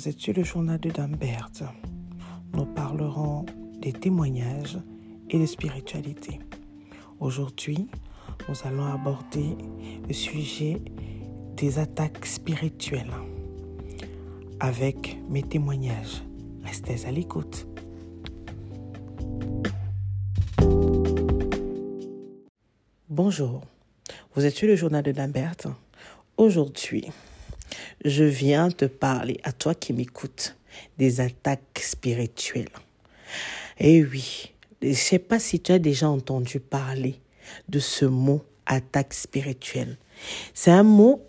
vous êtes sur le journal de Dambert. Nous parlerons des témoignages et de spiritualité. Aujourd'hui, nous allons aborder le sujet des attaques spirituelles avec mes témoignages. Restez à l'écoute. Bonjour, vous êtes sur le journal de Dambert. Aujourd'hui, je viens te parler à toi qui m'écoutes des attaques spirituelles. Eh oui, je ne sais pas si tu as déjà entendu parler de ce mot attaque spirituelle. C'est un mot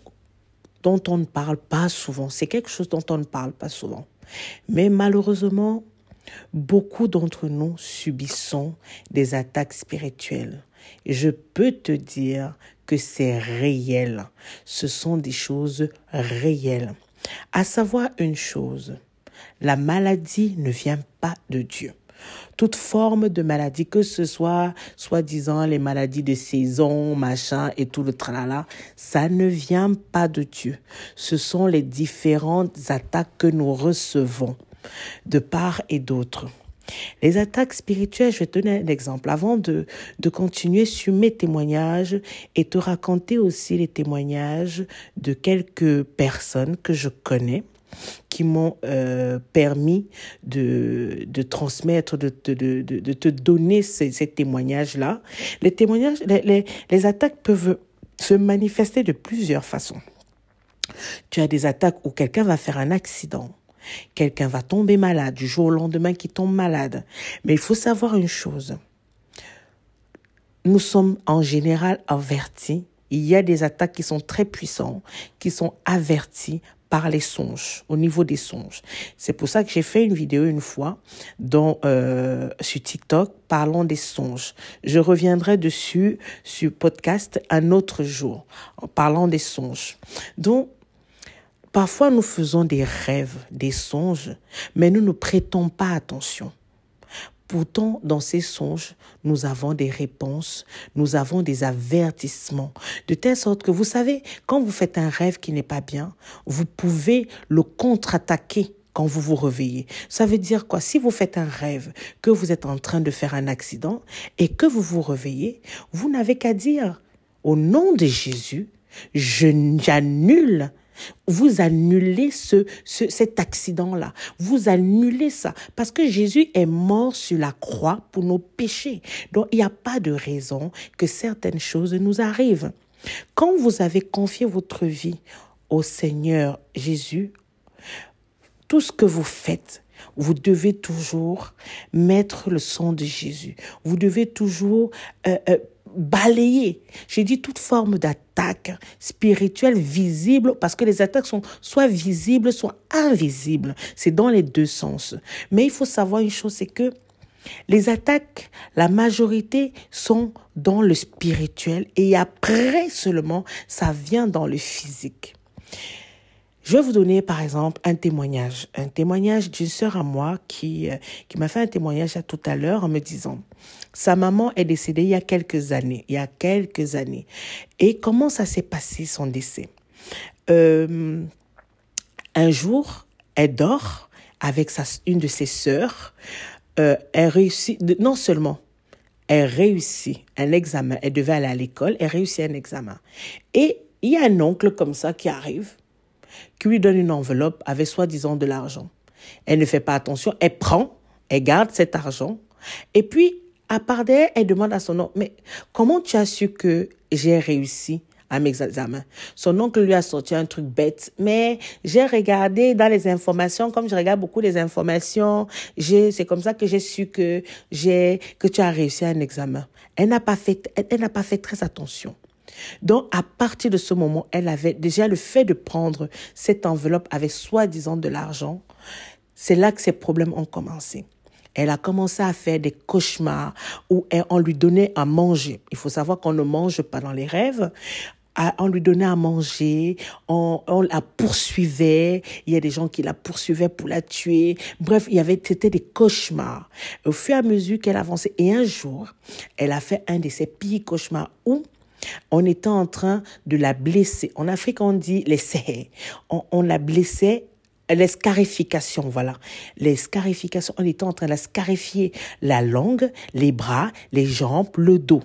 dont on ne parle pas souvent. C'est quelque chose dont on ne parle pas souvent. Mais malheureusement, beaucoup d'entre nous subissons des attaques spirituelles. Je peux te dire que c'est réel. Ce sont des choses réelles. À savoir une chose, la maladie ne vient pas de Dieu. Toute forme de maladie, que ce soit soi-disant les maladies de saison, machin et tout le tralala, ça ne vient pas de Dieu. Ce sont les différentes attaques que nous recevons de part et d'autre. Les attaques spirituelles, je vais te donner un exemple. Avant de, de continuer sur mes témoignages et te raconter aussi les témoignages de quelques personnes que je connais qui m'ont euh, permis de, de transmettre, de, de, de, de te donner ces, ces témoignages-là. Les témoignages, les, les, les attaques peuvent se manifester de plusieurs façons. Tu as des attaques où quelqu'un va faire un accident Quelqu'un va tomber malade du jour au lendemain qui tombe malade. Mais il faut savoir une chose. Nous sommes en général avertis. Il y a des attaques qui sont très puissantes, qui sont averties par les songes, au niveau des songes. C'est pour ça que j'ai fait une vidéo une fois dans, euh, sur TikTok parlant des songes. Je reviendrai dessus sur podcast un autre jour en parlant des songes. Donc, Parfois, nous faisons des rêves, des songes, mais nous ne prêtons pas attention. Pourtant, dans ces songes, nous avons des réponses, nous avons des avertissements, de telle sorte que vous savez, quand vous faites un rêve qui n'est pas bien, vous pouvez le contre-attaquer quand vous vous réveillez. Ça veut dire quoi? Si vous faites un rêve que vous êtes en train de faire un accident et que vous vous réveillez, vous n'avez qu'à dire, au nom de Jésus, je j'annule vous annulez ce, ce cet accident-là. Vous annulez ça. Parce que Jésus est mort sur la croix pour nos péchés. Donc, il n'y a pas de raison que certaines choses nous arrivent. Quand vous avez confié votre vie au Seigneur Jésus, tout ce que vous faites, vous devez toujours mettre le sang de Jésus. Vous devez toujours euh, euh, balayer. J'ai dit toute forme d'attaque spirituelle visible parce que les attaques sont soit visibles, soit invisibles. C'est dans les deux sens. Mais il faut savoir une chose, c'est que les attaques, la majorité sont dans le spirituel et après seulement, ça vient dans le physique. Je vais vous donner par exemple un témoignage, un témoignage d'une sœur à moi qui euh, qui m'a fait un témoignage tout à l'heure en me disant sa maman est décédée il y a quelques années, il y a quelques années. Et comment ça s'est passé son décès? Euh, Un jour, elle dort avec sa, une de ses sœurs. Euh, elle réussit non seulement elle réussit un examen, elle devait aller à l'école, elle réussit un examen. Et il y a un oncle comme ça qui arrive qui lui donne une enveloppe avec soi-disant de l'argent. Elle ne fait pas attention, elle prend, elle garde cet argent, et puis, à part d'elle, elle demande à son oncle, mais comment tu as su que j'ai réussi à mes examens? Son oncle lui a sorti un truc bête, mais j'ai regardé dans les informations, comme je regarde beaucoup les informations, c'est comme ça que j'ai su que j'ai, que tu as réussi à un examen. Elle n'a pas fait, elle n'a pas fait très attention. Donc, à partir de ce moment, elle avait déjà le fait de prendre cette enveloppe avec soi-disant de l'argent. C'est là que ses problèmes ont commencé. Elle a commencé à faire des cauchemars où on lui donnait à manger. Il faut savoir qu'on ne mange pas dans les rêves on lui donnait à manger, on, la poursuivait, il y a des gens qui la poursuivaient pour la tuer. Bref, il y avait, c'était des cauchemars. Au fur et à mesure qu'elle avançait, et un jour, elle a fait un de ces pires cauchemars où on était en train de la blesser. En Afrique, on dit les On, on la blessait les scarifications, voilà. Les scarifications, on était en train de scarifier la langue, les bras, les jambes, le dos.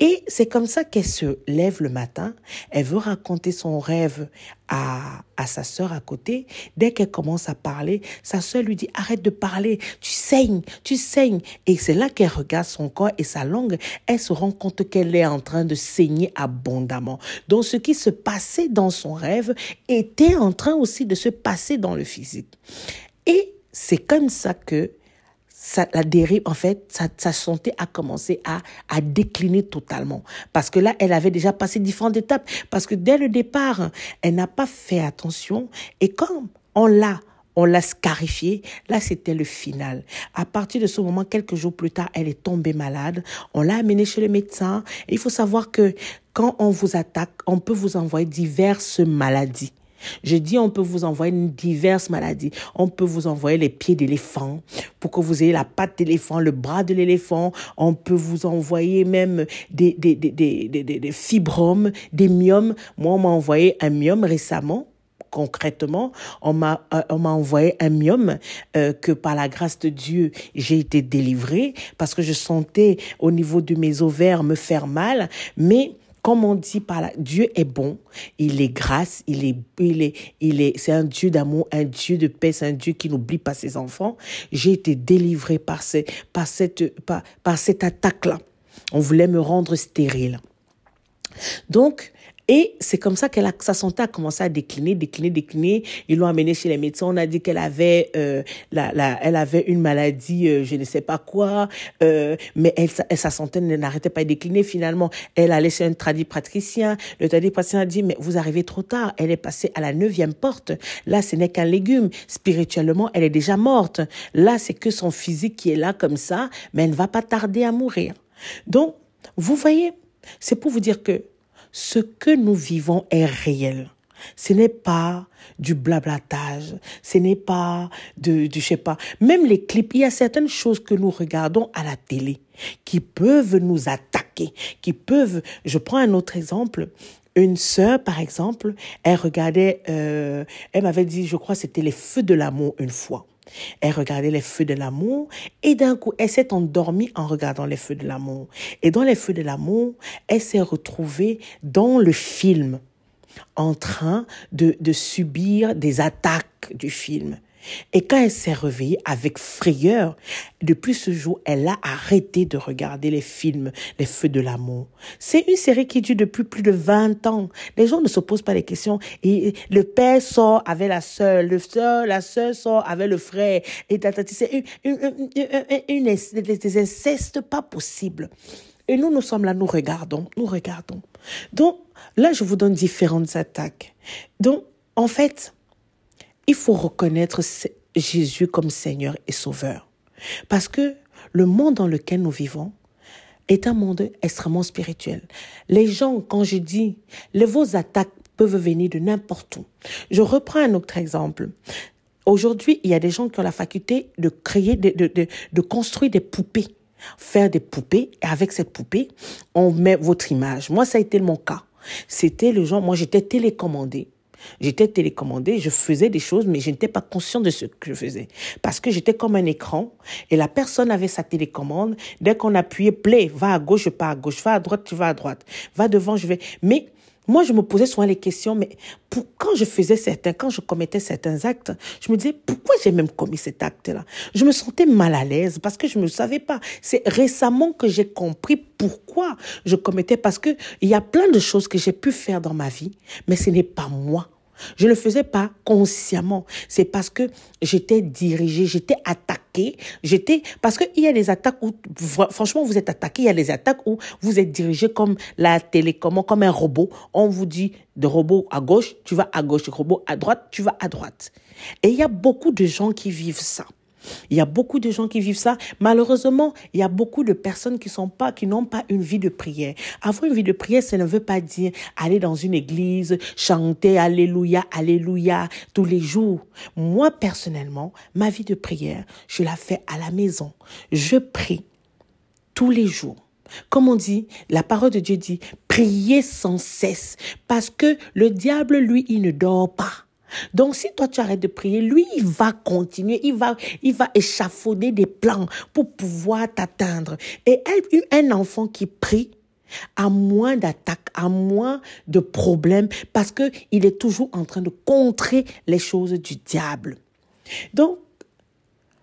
Et c'est comme ça qu'elle se lève le matin, elle veut raconter son rêve à, à sa sœur à côté. Dès qu'elle commence à parler, sa sœur lui dit arrête de parler, tu saignes, tu saignes. Et c'est là qu'elle regarde son corps et sa langue, elle se rend compte qu'elle est en train de saigner abondamment. Donc ce qui se passait dans son rêve était en train aussi de se passer dans le physique. Et c'est comme ça que la dérive, en fait, sa, santé a commencé à, à décliner totalement. Parce que là, elle avait déjà passé différentes étapes. Parce que dès le départ, elle n'a pas fait attention. Et comme on l'a on l'a scarifié. Là, c'était le final. À partir de ce moment, quelques jours plus tard, elle est tombée malade. On l'a amenée chez le médecin. Et il faut savoir que quand on vous attaque, on peut vous envoyer diverses maladies. Je dis, on peut vous envoyer diverses maladies. On peut vous envoyer les pieds d'éléphant pour que vous ayez la patte d'éléphant, le bras de l'éléphant. On peut vous envoyer même des, des, des, des, des, fibromes, des myomes. Moi, on m'a envoyé un myome récemment concrètement, on m'a euh, on m'a envoyé un myome euh, que par la grâce de Dieu, j'ai été délivrée parce que je sentais au niveau de mes ovaires me faire mal, mais comme on dit par là, Dieu est bon, il est grâce, il est, il est, il est, c'est un Dieu d'amour, un Dieu de paix, c'est un Dieu qui n'oublie pas ses enfants. J'ai été délivrée par, par cette, par, par cette attaque-là. On voulait me rendre stérile. Donc, et c'est comme ça que sa santé a commencé à décliner, décliner, décliner. Ils l'ont amenée chez les médecins. On a dit qu'elle avait, euh, la, la, elle avait une maladie, euh, je ne sais pas quoi, euh, mais elle, sa santé n'arrêtait pas de décliner. Finalement, elle a laissé un tradipraticien. Le tradipraticien a dit, mais vous arrivez trop tard. Elle est passée à la neuvième porte. Là, ce n'est qu'un légume. Spirituellement, elle est déjà morte. Là, c'est que son physique qui est là comme ça, mais elle ne va pas tarder à mourir. Donc, vous voyez, c'est pour vous dire que ce que nous vivons est réel. Ce n'est pas du blablatage, ce n'est pas de, de, je sais pas, même les clips, il y a certaines choses que nous regardons à la télé qui peuvent nous attaquer, qui peuvent, je prends un autre exemple, une sœur, par exemple, elle regardait, euh, elle m'avait dit, je crois, c'était les feux de l'amour une fois. Elle regardait les feux de l'amour et d'un coup, elle s'est endormie en regardant les feux de l'amour. Et dans les feux de l'amour, elle s'est retrouvée dans le film en train de, de subir des attaques du film. Et quand elle s'est réveillée avec frayeur, depuis ce jour, elle a arrêté de regarder les films Les Feux de l'amour. C'est une série qui dure depuis plus de 20 ans. Les gens ne se posent pas les questions. Et le père sort avec la sœur, le soeur, la sœur sort avec le frère. Et c'est une, une, une, une, des incestes pas possibles. Et nous, nous sommes là, nous regardons, nous regardons. Donc, là, je vous donne différentes attaques. Donc, en fait, il faut reconnaître Jésus comme Seigneur et Sauveur. Parce que le monde dans lequel nous vivons est un monde extrêmement spirituel. Les gens, quand je dis, les, vos attaques peuvent venir de n'importe où. Je reprends un autre exemple. Aujourd'hui, il y a des gens qui ont la faculté de créer, de, de, de construire des poupées faire des poupées et avec cette poupée, on met votre image. Moi, ça a été mon cas. C'était le genre, moi j'étais télécommandée. J'étais télécommandée, je faisais des choses, mais je n'étais pas conscient de ce que je faisais. Parce que j'étais comme un écran et la personne avait sa télécommande. Dès qu'on appuyait play, va à gauche, je pars à gauche, va à droite, tu vas à droite, va devant, je vais. Mais moi, je me posais souvent les questions, mais quand je faisais certains, quand je commettais certains actes, je me disais, pourquoi j'ai même commis cet acte-là? Je me sentais mal à l'aise parce que je ne savais pas. C'est récemment que j'ai compris pourquoi je commettais, parce que il y a plein de choses que j'ai pu faire dans ma vie, mais ce n'est pas moi je ne le faisais pas consciemment. C'est parce que j'étais dirigée, j'étais attaquée, j'étais parce qu'il y a des attaques où franchement vous êtes attaqué, il y a des attaques où vous êtes dirigé comme la télécommande, comme un robot. On vous dit de robot à gauche, tu vas à gauche, robot à droite, tu vas à droite. Et il y a beaucoup de gens qui vivent ça. Il y a beaucoup de gens qui vivent ça. Malheureusement, il y a beaucoup de personnes qui sont pas, qui n'ont pas une vie de prière. Avoir une vie de prière, ça ne veut pas dire aller dans une église, chanter Alléluia, Alléluia tous les jours. Moi, personnellement, ma vie de prière, je la fais à la maison. Je prie tous les jours. Comme on dit, la parole de Dieu dit, priez sans cesse, parce que le diable, lui, il ne dort pas. Donc, si toi tu arrêtes de prier, lui, il va continuer, il va, il va échafauder des plans pour pouvoir t'atteindre. Et un, un enfant qui prie, a moins d'attaques, a moins de problèmes, parce que il est toujours en train de contrer les choses du diable. Donc,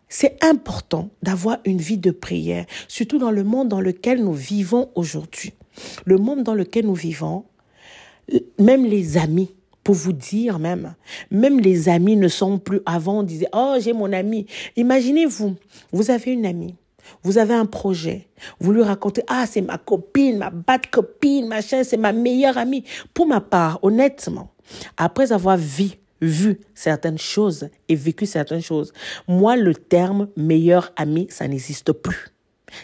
c'est important d'avoir une vie de prière, surtout dans le monde dans lequel nous vivons aujourd'hui. Le monde dans lequel nous vivons, même les amis, pour vous dire même, même les amis ne sont plus, avant on disait, oh j'ai mon ami. Imaginez-vous, vous avez une amie, vous avez un projet, vous lui racontez, ah c'est ma copine, ma bad copine, machin, c'est ma meilleure amie. Pour ma part, honnêtement, après avoir vu vu certaines choses et vécu certaines choses. Moi, le terme meilleur ami, ça n'existe plus.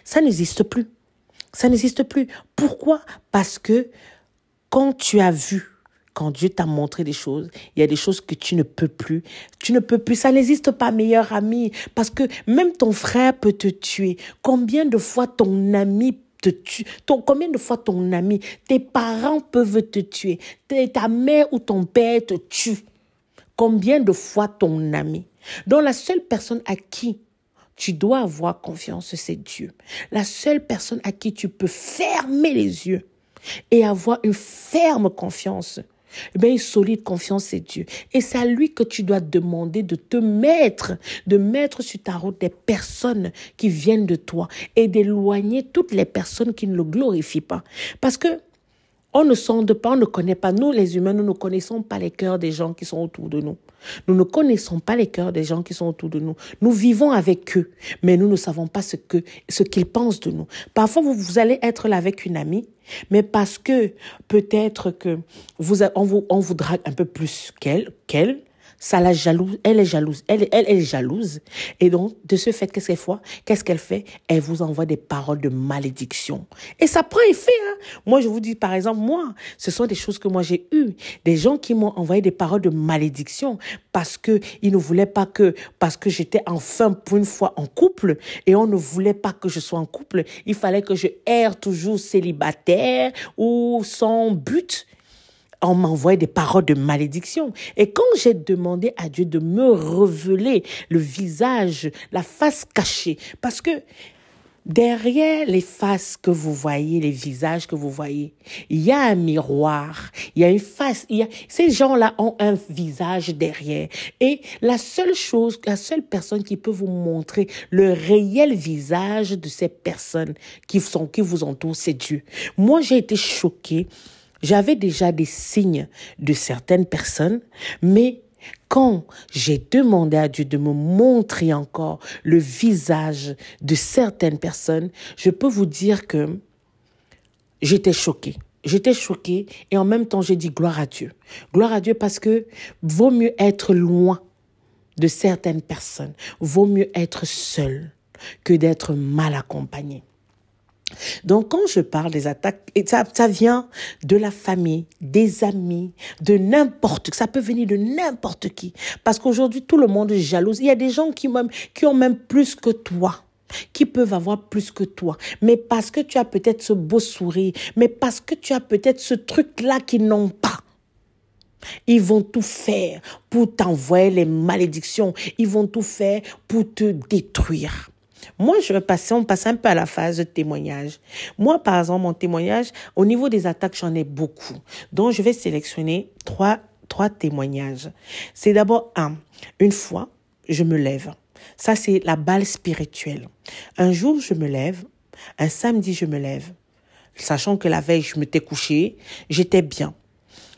Ça n'existe plus. Ça n'existe plus. Pourquoi? Parce que quand tu as vu, quand Dieu t'a montré des choses, il y a des choses que tu ne peux plus. Tu ne peux plus. Ça n'existe pas, meilleur ami. Parce que même ton frère peut te tuer. Combien de fois ton ami te tue? Combien de fois ton ami, tes parents peuvent te tuer? Ta mère ou ton père te tue. Combien de fois ton ami? Donc la seule personne à qui tu dois avoir confiance, c'est Dieu. La seule personne à qui tu peux fermer les yeux et avoir une ferme confiance, eh bien, une solide confiance, c'est Dieu. Et c'est à lui que tu dois demander de te mettre, de mettre sur ta route des personnes qui viennent de toi et d'éloigner toutes les personnes qui ne le glorifient pas. Parce que on ne sonde pas, on ne connaît pas. Nous, les humains, nous ne connaissons pas les cœurs des gens qui sont autour de nous. Nous ne connaissons pas les cœurs des gens qui sont autour de nous. Nous vivons avec eux, mais nous ne savons pas ce ce qu'ils pensent de nous. Parfois, vous, vous allez être là avec une amie, mais parce que peut-être que vous, on vous, on vous drague un peu plus qu'elle, qu'elle, ça la jalouse, elle est jalouse, elle, elle, est jalouse. Et donc, de ce fait, qu'est-ce qu'elle fait? Qu'est-ce qu'elle fait? Elle vous envoie des paroles de malédiction. Et ça prend effet. Hein? Moi, je vous dis, par exemple, moi, ce sont des choses que moi j'ai eues. Des gens qui m'ont envoyé des paroles de malédiction parce que ils ne voulaient pas que, parce que j'étais enfin pour une fois en couple et on ne voulait pas que je sois en couple. Il fallait que je erre toujours célibataire ou sans but on m'envoyait des paroles de malédiction. Et quand j'ai demandé à Dieu de me révéler le visage, la face cachée, parce que derrière les faces que vous voyez, les visages que vous voyez, il y a un miroir, il y a une face, il y a, ces gens-là ont un visage derrière. Et la seule chose, la seule personne qui peut vous montrer le réel visage de ces personnes qui sont, qui vous entourent, c'est Dieu. Moi, j'ai été choquée j'avais déjà des signes de certaines personnes, mais quand j'ai demandé à Dieu de me montrer encore le visage de certaines personnes, je peux vous dire que j'étais choquée. J'étais choquée et en même temps j'ai dit gloire à Dieu. Gloire à Dieu parce que vaut mieux être loin de certaines personnes, vaut mieux être seul que d'être mal accompagné. Donc quand je parle des attaques, ça, vient de la famille, des amis, de n'importe qui. Ça peut venir de n'importe qui. Parce qu'aujourd'hui, tout le monde est jaloux. Il y a des gens qui, même, qui ont même plus que toi qui peuvent avoir plus que toi, mais parce que tu as peut-être ce beau sourire, mais parce que tu as peut-être ce truc-là qu'ils n'ont pas. Ils vont tout faire pour t'envoyer les malédictions. Ils vont tout faire pour te détruire. Moi, je passer, on passe un peu à la phase de témoignage. Moi, par exemple, mon témoignage, au niveau des attaques, j'en ai beaucoup. Donc, je vais sélectionner trois, trois témoignages. C'est d'abord un. Une fois, je me lève. Ça, c'est la balle spirituelle. Un jour, je me lève. Un samedi, je me lève. Sachant que la veille, je m'étais couché, j'étais bien.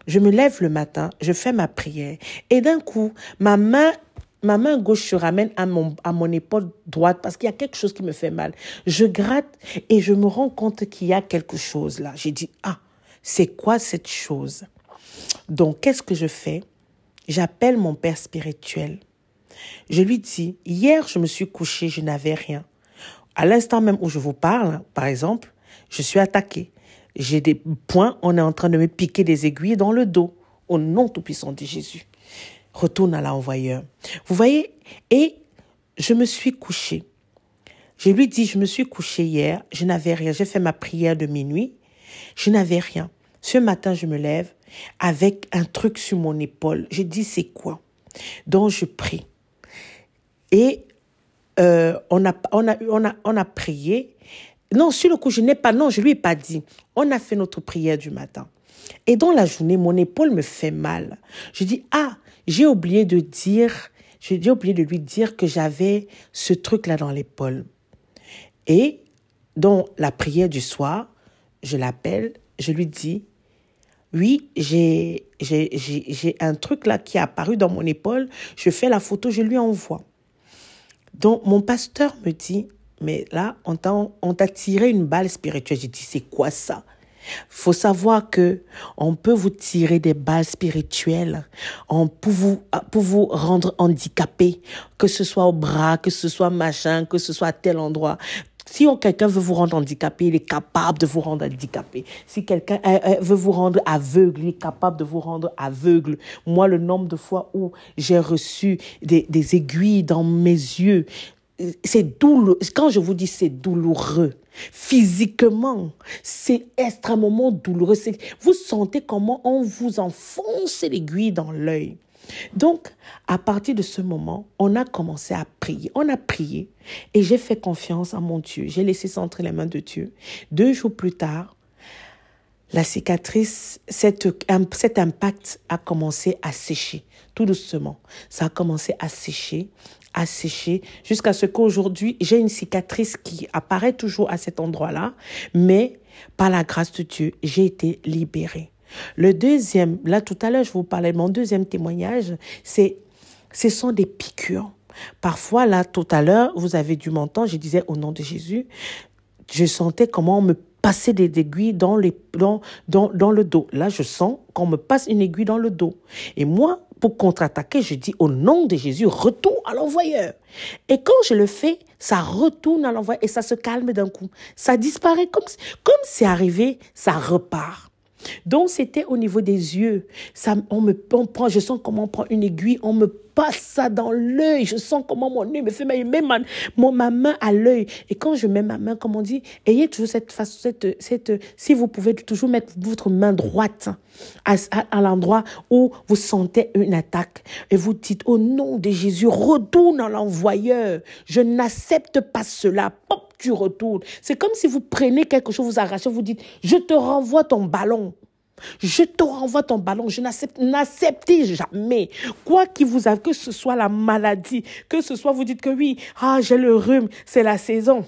Je me lève le matin, je fais ma prière. Et d'un coup, ma main ma main gauche se ramène à mon, à mon épaule droite parce qu'il y a quelque chose qui me fait mal. Je gratte et je me rends compte qu'il y a quelque chose là. J'ai dit, ah, c'est quoi cette chose? Donc, qu'est-ce que je fais? J'appelle mon père spirituel. Je lui dis, hier, je me suis couché, je n'avais rien. À l'instant même où je vous parle, par exemple, je suis attaqué. J'ai des points, on est en train de me piquer des aiguilles dans le dos. Au nom tout-puissant de Jésus retourne à l'envoyeur. Vous voyez Et je me suis couchée. Je lui dis, je me suis couchée hier, je n'avais rien. J'ai fait ma prière de minuit, je n'avais rien. Ce matin, je me lève, avec un truc sur mon épaule. Je dis, c'est quoi? Donc, je prie. Et euh, on, a, on, a, on, a, on a prié. Non, sur le coup, je n'ai pas, non, je lui ai pas dit. On a fait notre prière du matin. Et dans la journée, mon épaule me fait mal. Je dis, ah, j'ai oublié de dire, j'ai oublié de lui dire que j'avais ce truc-là dans l'épaule. Et dans la prière du soir, je l'appelle, je lui dis, oui, j'ai, un truc là qui est apparu dans mon épaule, je fais la photo, je lui envoie. Donc, mon pasteur me dit, mais là, on t'a tiré une balle spirituelle. J'ai dit, c'est quoi ça? Faut savoir que on peut vous tirer des balles spirituelles on, pour, vous, pour vous rendre handicapé, que ce soit au bras, que ce soit machin, que ce soit à tel endroit. Si quelqu'un veut vous rendre handicapé, il est capable de vous rendre handicapé. Si quelqu'un euh, euh, veut vous rendre aveugle, il est capable de vous rendre aveugle. Moi, le nombre de fois où j'ai reçu des, des aiguilles dans mes yeux, c'est douloureux. Quand je vous dis c'est douloureux, physiquement, c'est extrêmement douloureux. Vous sentez comment on vous enfonce l'aiguille dans l'œil. Donc, à partir de ce moment, on a commencé à prier. On a prié et j'ai fait confiance à mon Dieu. J'ai laissé centrer les mains de Dieu. Deux jours plus tard, la cicatrice, cet, impact a commencé à sécher tout doucement. Ça a commencé à sécher, à sécher, jusqu'à ce qu'aujourd'hui, j'ai une cicatrice qui apparaît toujours à cet endroit-là, mais par la grâce de Dieu, j'ai été libérée. Le deuxième, là tout à l'heure, je vous parlais mon deuxième témoignage, c'est, ce sont des piqûres. Parfois, là, tout à l'heure, vous avez dû m'entendre, je disais au nom de Jésus, je sentais comment on me passait des aiguilles dans, les, dans, dans, dans le dos. Là, je sens qu'on me passe une aiguille dans le dos. Et moi, pour contre-attaquer, je dis au nom de Jésus, retourne à l'envoyeur. Et quand je le fais, ça retourne à l'envoyeur et ça se calme d'un coup. Ça disparaît comme, comme c'est arrivé, ça repart. Donc c'était au niveau des yeux. Ça, on me on prend, je sens comment on prend une aiguille, on me passe ça dans l'œil. Je sens comment mon œil me fait mal. Même ma, ma main à l'œil. Et quand je mets ma main, comme on dit, ayez toujours cette façon, cette, cette, si vous pouvez toujours mettre votre main droite à, à, l'endroit où vous sentez une attaque et vous dites au nom de Jésus, retourne à l'envoyeur. Je n'accepte pas cela. Tu retournes. C'est comme si vous prenez quelque chose, vous arrachez, vous dites, je te renvoie ton ballon. Je te renvoie ton ballon. Je n'accepte, jamais. Quoi qu'il vous arrive, que ce soit la maladie, que ce soit vous dites que oui, ah, j'ai le rhume, c'est la saison.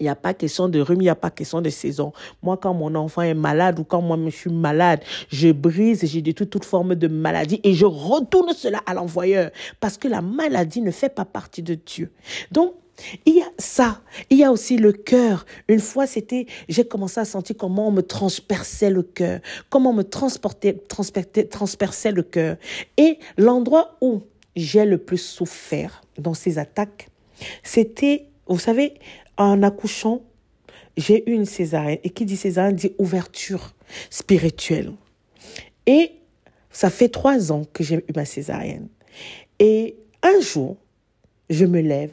Il n'y a pas question de rhume, il n'y a pas question de saison. Moi, quand mon enfant est malade ou quand moi je suis malade, je brise j'ai détruit toute forme de maladie et je retourne cela à l'envoyeur parce que la maladie ne fait pas partie de Dieu. Donc, il y a ça. Il y a aussi le cœur. Une fois, c'était, j'ai commencé à sentir comment on me transperçait le cœur, comment on me transportait, transperçait le cœur. Et l'endroit où j'ai le plus souffert dans ces attaques, c'était, vous savez, en accouchant, j'ai eu une césarienne. Et qui dit césarienne dit ouverture spirituelle. Et ça fait trois ans que j'ai eu ma césarienne. Et un jour, je me lève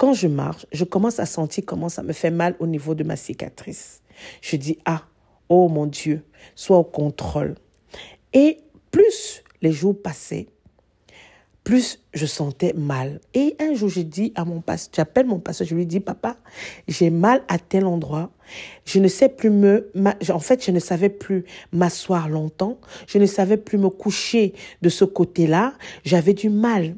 quand je marche, je commence à sentir comment ça me fait mal au niveau de ma cicatrice. Je dis, ah, oh mon Dieu, sois au contrôle. Et plus les jours passaient, plus je sentais mal. Et un jour, je dis à mon pasteur, j'appelle mon pasteur, je lui dis, papa, j'ai mal à tel endroit. Je ne sais plus me, en fait, je ne savais plus m'asseoir longtemps. Je ne savais plus me coucher de ce côté-là. J'avais du mal.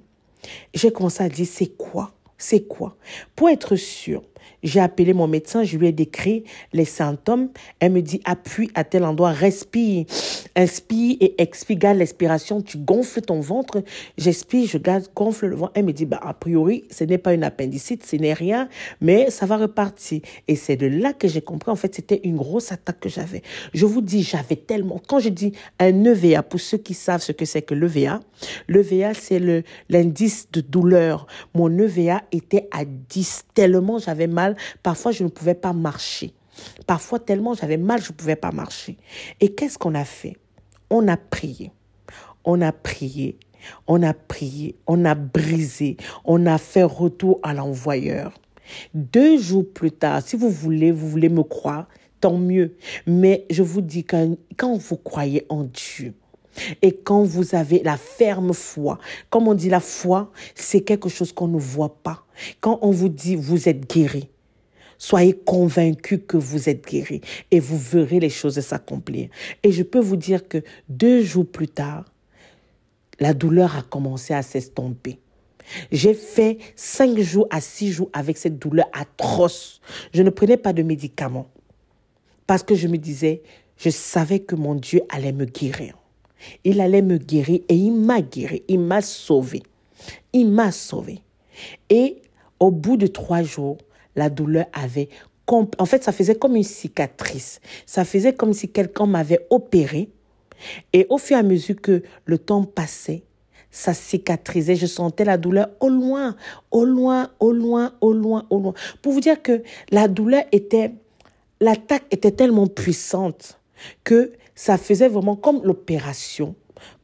J'ai commencé à dire, c'est quoi? C'est quoi? Pour être sûr, j'ai appelé mon médecin, je lui ai décrit les symptômes. Elle me dit appuie à tel endroit, respire, inspire et expire, garde l'expiration, tu gonfles ton ventre, j'expire, je garde, gonfle le ventre. Elle me dit bah a priori, ce n'est pas une appendicite, ce n'est rien, mais ça va repartir. Et c'est de là que j'ai compris en fait, c'était une grosse attaque que j'avais. Je vous dis, j'avais tellement quand je dis un EVA pour ceux qui savent ce que c'est que l'EVA, l'EVA c'est l'indice de douleur. Mon EVA était à 10 tellement j'avais mal Parfois, je ne pouvais pas marcher. Parfois, tellement j'avais mal, je ne pouvais pas marcher. Et qu'est-ce qu'on a fait? On a prié. On a prié. On a prié. On a brisé. On a fait retour à l'envoyeur. Deux jours plus tard, si vous voulez, vous voulez me croire, tant mieux. Mais je vous dis que quand vous croyez en Dieu, et quand vous avez la ferme foi, comme on dit la foi, c'est quelque chose qu'on ne voit pas. Quand on vous dit vous êtes guéri, soyez convaincus que vous êtes guéri et vous verrez les choses s'accomplir. Et je peux vous dire que deux jours plus tard, la douleur a commencé à s'estomper. J'ai fait cinq jours à six jours avec cette douleur atroce. Je ne prenais pas de médicaments parce que je me disais, je savais que mon Dieu allait me guérir. Il allait me guérir et il m'a guéri, il m'a sauvé. Il m'a sauvé. Et au bout de trois jours, la douleur avait... En fait, ça faisait comme une cicatrice. Ça faisait comme si quelqu'un m'avait opéré. Et au fur et à mesure que le temps passait, ça cicatrisait. Je sentais la douleur au loin, au loin, au loin, au loin, au loin. Pour vous dire que la douleur était, l'attaque était tellement puissante que ça faisait vraiment comme l'opération.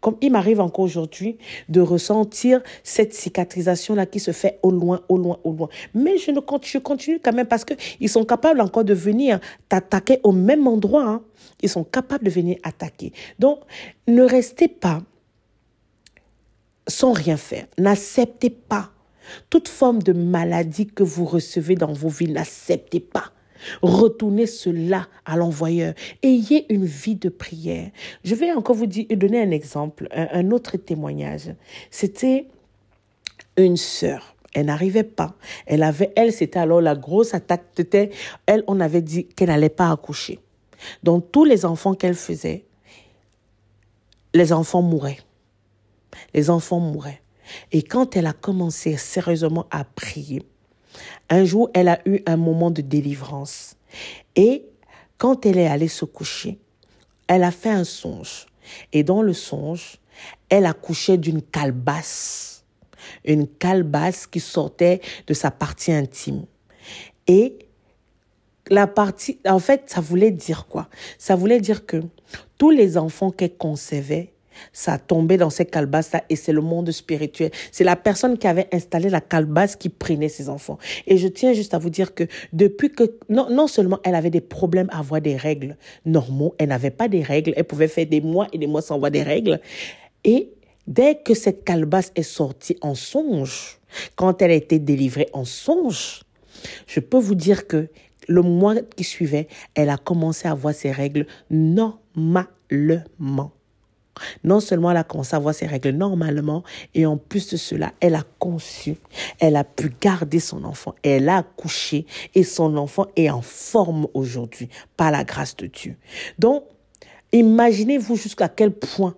Comme il m'arrive encore aujourd'hui de ressentir cette cicatrisation-là qui se fait au loin, au loin, au loin. Mais je, ne, je continue quand même parce qu'ils sont capables encore de venir t'attaquer au même endroit. Hein. Ils sont capables de venir attaquer. Donc, ne restez pas sans rien faire. N'acceptez pas toute forme de maladie que vous recevez dans vos vies. N'acceptez pas. Retournez cela à l'envoyeur. Ayez une vie de prière. Je vais encore vous donner un exemple, un, autre témoignage. C'était une sœur. Elle n'arrivait pas. Elle avait, elle, c'était alors la grosse attaque. C'était, elle, on avait dit qu'elle n'allait pas accoucher. Donc, tous les enfants qu'elle faisait, les enfants mouraient. Les enfants mouraient. Et quand elle a commencé sérieusement à prier, un jour, elle a eu un moment de délivrance. Et quand elle est allée se coucher, elle a fait un songe. Et dans le songe, elle accouchait d'une calebasse. Une calebasse qui sortait de sa partie intime. Et la partie, en fait, ça voulait dire quoi? Ça voulait dire que tous les enfants qu'elle concevait ça tombait dans ces calebasses-là et c'est le monde spirituel. C'est la personne qui avait installé la calebasse qui prenait ses enfants. Et je tiens juste à vous dire que depuis que, non, non seulement elle avait des problèmes à avoir des règles normaux, elle n'avait pas des règles, elle pouvait faire des mois et des mois sans avoir des règles. Et dès que cette calebasse est sortie en songe, quand elle a été délivrée en songe, je peux vous dire que le mois qui suivait, elle a commencé à avoir ses règles normalement. Non seulement elle a commencé à voir ses règles normalement, et en plus de cela, elle a conçu, elle a pu garder son enfant, elle a accouché, et son enfant est en forme aujourd'hui, par la grâce de Dieu. Donc, imaginez-vous jusqu'à quel point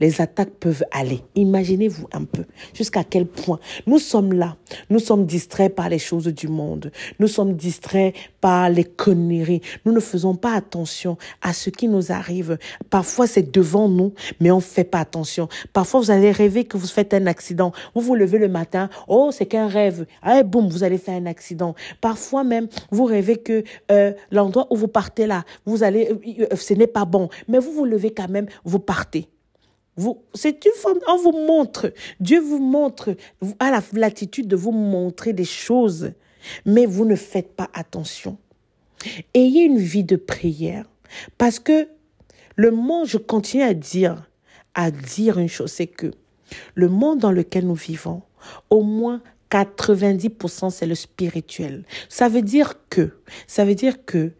les attaques peuvent aller. Imaginez-vous un peu jusqu'à quel point nous sommes là. Nous sommes distraits par les choses du monde. Nous sommes distraits par les conneries. Nous ne faisons pas attention à ce qui nous arrive. Parfois, c'est devant nous, mais on ne fait pas attention. Parfois, vous allez rêver que vous faites un accident. Vous vous levez le matin. Oh, c'est qu'un rêve. Ah, boum, vous allez faire un accident. Parfois même, vous rêvez que euh, l'endroit où vous partez là, vous allez, euh, euh, ce n'est pas bon. Mais vous vous levez quand même, vous partez. C'est une forme, on vous montre, Dieu vous montre, a la latitude de vous montrer des choses, mais vous ne faites pas attention. Ayez une vie de prière, parce que le monde, je continue à dire, à dire une chose, c'est que le monde dans lequel nous vivons, au moins 90% c'est le spirituel. Ça veut dire que, ça veut dire que,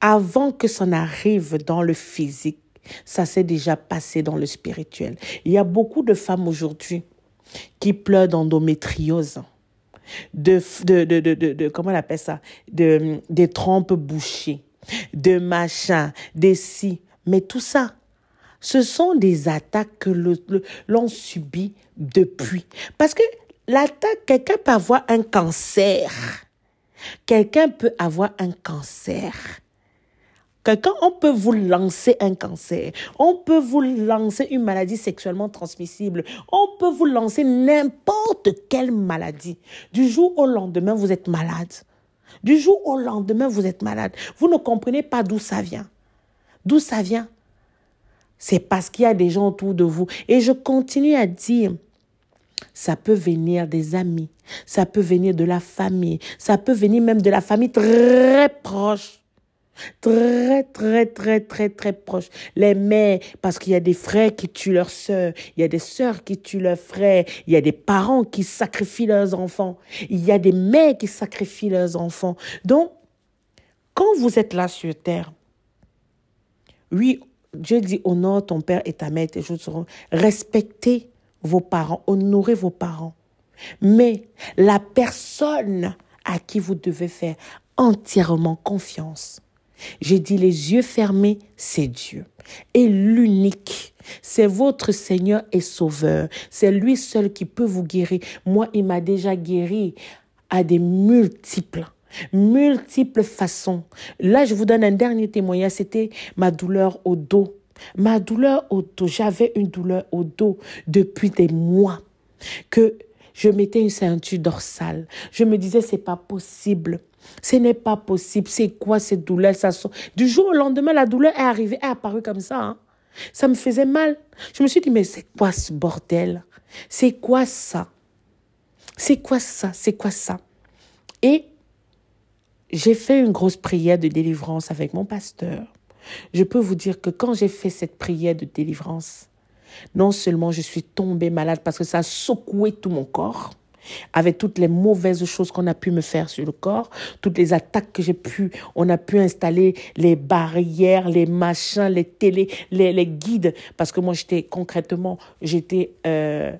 avant que ça n'arrive dans le physique, ça s'est déjà passé dans le spirituel. Il y a beaucoup de femmes aujourd'hui qui pleurent d'endométriose, de, de, de, de, comment on appelle ça, de, des trompes bouchées, de machin, des si. Mais tout ça, ce sont des attaques que l'on subit depuis. Parce que l'attaque, quelqu'un peut avoir un cancer. Quelqu'un peut avoir un cancer. Quelqu'un, on peut vous lancer un cancer, on peut vous lancer une maladie sexuellement transmissible, on peut vous lancer n'importe quelle maladie. Du jour au lendemain, vous êtes malade. Du jour au lendemain, vous êtes malade. Vous ne comprenez pas d'où ça vient. D'où ça vient? C'est parce qu'il y a des gens autour de vous. Et je continue à dire, ça peut venir des amis, ça peut venir de la famille, ça peut venir même de la famille très proche. Très, très, très, très, très proches. Les mères, parce qu'il y a des frères qui tuent leurs sœurs, il y a des sœurs qui tuent leurs frères, il y a des parents qui sacrifient leurs enfants, il y a des mères qui sacrifient leurs enfants. Donc, quand vous êtes là sur terre, oui, Dieu dit honore ton père et ta mère, tes seront. Respectez vos parents, honorez vos parents. Mais la personne à qui vous devez faire entièrement confiance, j'ai dit les yeux fermés, c'est Dieu. Et l'unique, c'est votre Seigneur et Sauveur. C'est lui seul qui peut vous guérir. Moi, il m'a déjà guéri à des multiples multiples façons. Là, je vous donne un dernier témoignage, c'était ma douleur au dos. Ma douleur au dos, j'avais une douleur au dos depuis des mois que je mettais une ceinture dorsale. Je me disais, c'est pas possible. Ce n'est pas possible. C'est quoi cette douleur? Ça Du jour au lendemain, la douleur est arrivée, est apparue comme ça. Hein. Ça me faisait mal. Je me suis dit, mais c'est quoi ce bordel? C'est quoi ça? C'est quoi ça? C'est quoi ça? Et j'ai fait une grosse prière de délivrance avec mon pasteur. Je peux vous dire que quand j'ai fait cette prière de délivrance, non seulement je suis tombée malade parce que ça a secoué tout mon corps, avec toutes les mauvaises choses qu'on a pu me faire sur le corps, toutes les attaques que j'ai pu, on a pu installer les barrières, les machins, les télés, les, guides, parce que moi j'étais concrètement, j'étais, euh,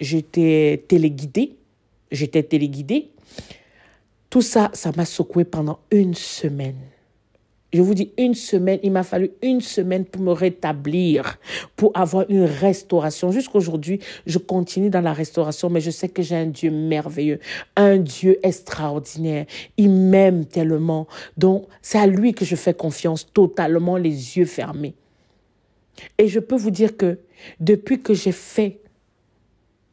j'étais téléguidée, j'étais téléguidée. Tout ça, ça m'a secoué pendant une semaine. Je vous dis une semaine, il m'a fallu une semaine pour me rétablir, pour avoir une restauration. Jusqu'aujourd'hui, je continue dans la restauration, mais je sais que j'ai un Dieu merveilleux, un Dieu extraordinaire. Il m'aime tellement. Donc, c'est à lui que je fais confiance totalement, les yeux fermés. Et je peux vous dire que depuis que j'ai fait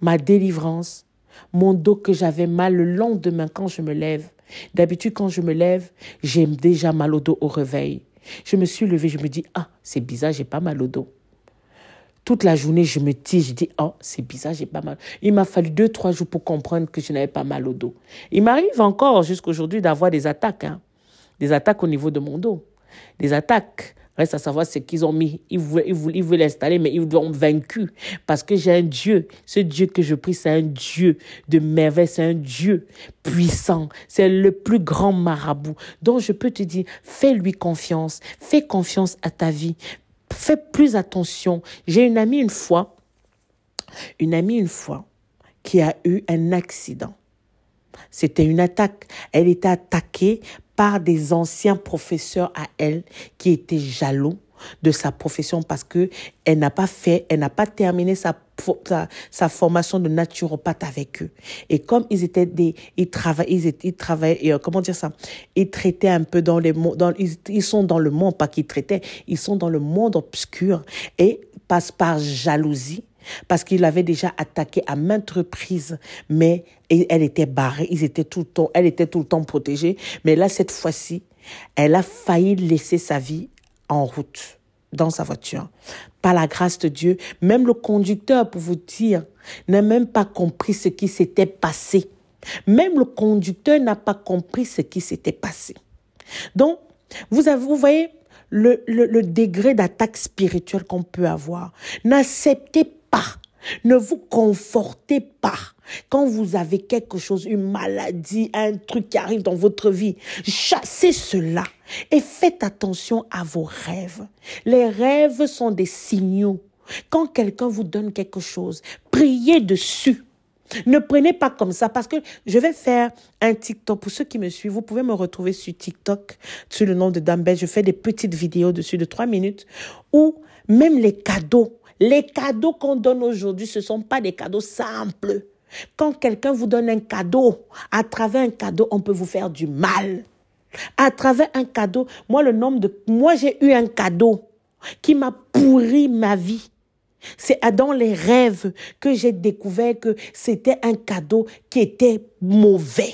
ma délivrance, mon dos que j'avais mal le lendemain quand je me lève, D'habitude, quand je me lève, j'ai déjà mal au dos au réveil. Je me suis levée, je me dis, ah, c'est bizarre, j'ai pas mal au dos. Toute la journée, je me dis, je dis, oh, c'est bizarre, j'ai pas mal. Il m'a fallu deux, trois jours pour comprendre que je n'avais pas mal au dos. Il m'arrive encore jusqu'aujourd'hui d'avoir des attaques, hein. des attaques au niveau de mon dos, des attaques Reste à savoir ce qu'ils ont mis. Ils voulaient, l'installer, mais ils l'ont vaincu. Parce que j'ai un Dieu. Ce Dieu que je prie, c'est un Dieu de merveille. C'est un Dieu puissant. C'est le plus grand marabout. Donc je peux te dire, fais-lui confiance. Fais confiance à ta vie. Fais plus attention. J'ai une amie une fois, une amie une fois, qui a eu un accident. C'était une attaque. Elle était attaquée par des anciens professeurs à elle qui étaient jaloux de sa profession parce que elle n'a pas fait, elle n'a pas terminé sa, sa, formation de naturopathe avec eux. Et comme ils étaient des, ils travaillaient, ils, travaillaient, euh, comment dire ça, ils traitaient un peu dans les dans, ils, ils sont dans le monde, pas qu'ils traitaient, ils sont dans le monde obscur et passent par jalousie parce qu'il avait déjà attaqué à maintes reprises, mais elle était barrée, ils étaient tout le temps, elle était tout le temps protégée. Mais là, cette fois-ci, elle a failli laisser sa vie en route dans sa voiture. Par la grâce de Dieu, même le conducteur, pour vous dire, n'a même pas compris ce qui s'était passé. Même le conducteur n'a pas compris ce qui s'était passé. Donc, vous, avez, vous voyez le, le, le degré d'attaque spirituelle qu'on peut avoir. N'acceptez ne vous confortez pas. Quand vous avez quelque chose, une maladie, un truc qui arrive dans votre vie, chassez cela et faites attention à vos rêves. Les rêves sont des signaux. Quand quelqu'un vous donne quelque chose, priez dessus. Ne prenez pas comme ça parce que je vais faire un TikTok. Pour ceux qui me suivent, vous pouvez me retrouver sur TikTok sous le nom de Dambel. Je fais des petites vidéos dessus de trois minutes où même les cadeaux, les cadeaux qu'on donne aujourd'hui, ce ne sont pas des cadeaux simples. Quand quelqu'un vous donne un cadeau, à travers un cadeau, on peut vous faire du mal. À travers un cadeau, moi, le nombre de, moi, j'ai eu un cadeau qui m'a pourri ma vie. C'est dans les rêves que j'ai découvert que c'était un cadeau qui était mauvais.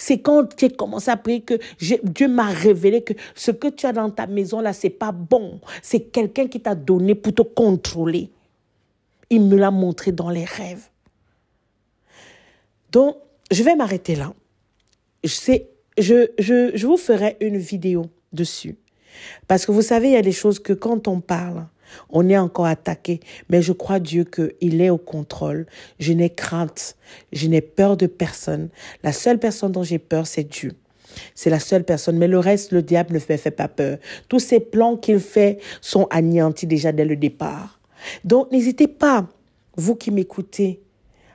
C'est quand tu as commencé à prier que Dieu m'a révélé que ce que tu as dans ta maison là, c'est pas bon. C'est quelqu'un qui t'a donné pour te contrôler. Il me l'a montré dans les rêves. Donc, je vais m'arrêter là. Je, je, je, je vous ferai une vidéo dessus. Parce que vous savez, il y a des choses que quand on parle, on est encore attaqué, mais je crois Dieu qu'il est au contrôle. Je n'ai crainte, je n'ai peur de personne. La seule personne dont j'ai peur, c'est Dieu. C'est la seule personne, mais le reste, le diable ne me fait pas peur. Tous ces plans qu'il fait sont anéantis déjà dès le départ. Donc n'hésitez pas, vous qui m'écoutez,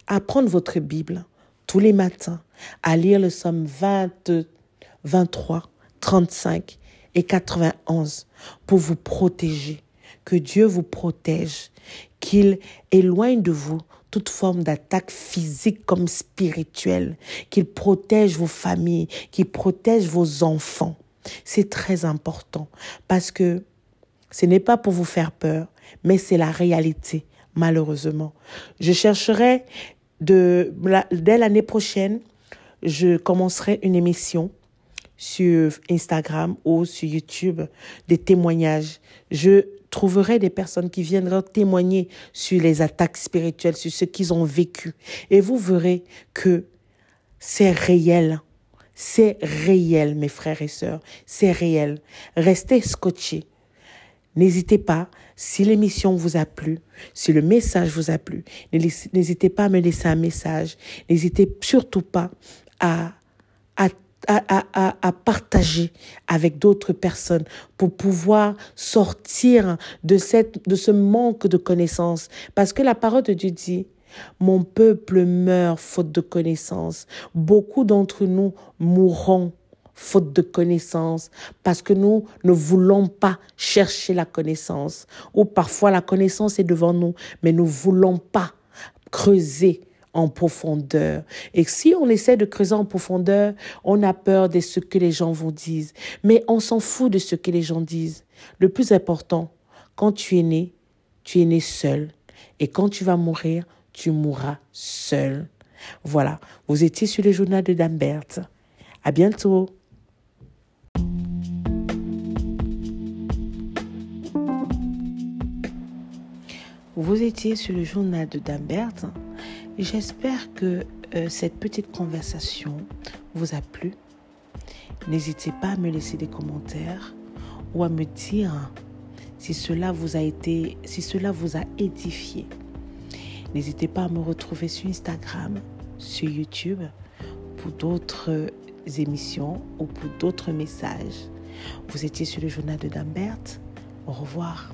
à prendre votre Bible tous les matins, à lire le psaume 20, 23, 35 et 91 pour vous protéger. Que Dieu vous protège, qu'il éloigne de vous toute forme d'attaque physique comme spirituelle, qu'il protège vos familles, qu'il protège vos enfants. C'est très important parce que ce n'est pas pour vous faire peur, mais c'est la réalité, malheureusement. Je chercherai dès l'année prochaine, je commencerai une émission sur Instagram ou sur YouTube des témoignages. Je trouverai des personnes qui viendront témoigner sur les attaques spirituelles, sur ce qu'ils ont vécu. Et vous verrez que c'est réel. C'est réel, mes frères et sœurs. C'est réel. Restez scotchés. N'hésitez pas, si l'émission vous a plu, si le message vous a plu, n'hésitez pas à me laisser un message. N'hésitez surtout pas à, à partager avec d'autres personnes pour pouvoir sortir de, cette, de ce manque de connaissances. Parce que la parole de Dieu dit, mon peuple meurt faute de connaissances. Beaucoup d'entre nous mourront faute de connaissances parce que nous ne voulons pas chercher la connaissance. Ou parfois la connaissance est devant nous, mais nous ne voulons pas creuser en profondeur. Et si on essaie de creuser en profondeur, on a peur de ce que les gens vous disent. Mais on s'en fout de ce que les gens disent. Le plus important, quand tu es né, tu es né seul. Et quand tu vas mourir, tu mourras seul. Voilà, vous étiez sur le journal de Dambert. À bientôt. Vous étiez sur le journal de Dambert. J'espère que euh, cette petite conversation vous a plu. N'hésitez pas à me laisser des commentaires ou à me dire si cela vous a été, si cela vous a édifié. N'hésitez pas à me retrouver sur Instagram, sur YouTube pour d'autres émissions ou pour d'autres messages. Vous étiez sur le journal de Dambert. Au revoir.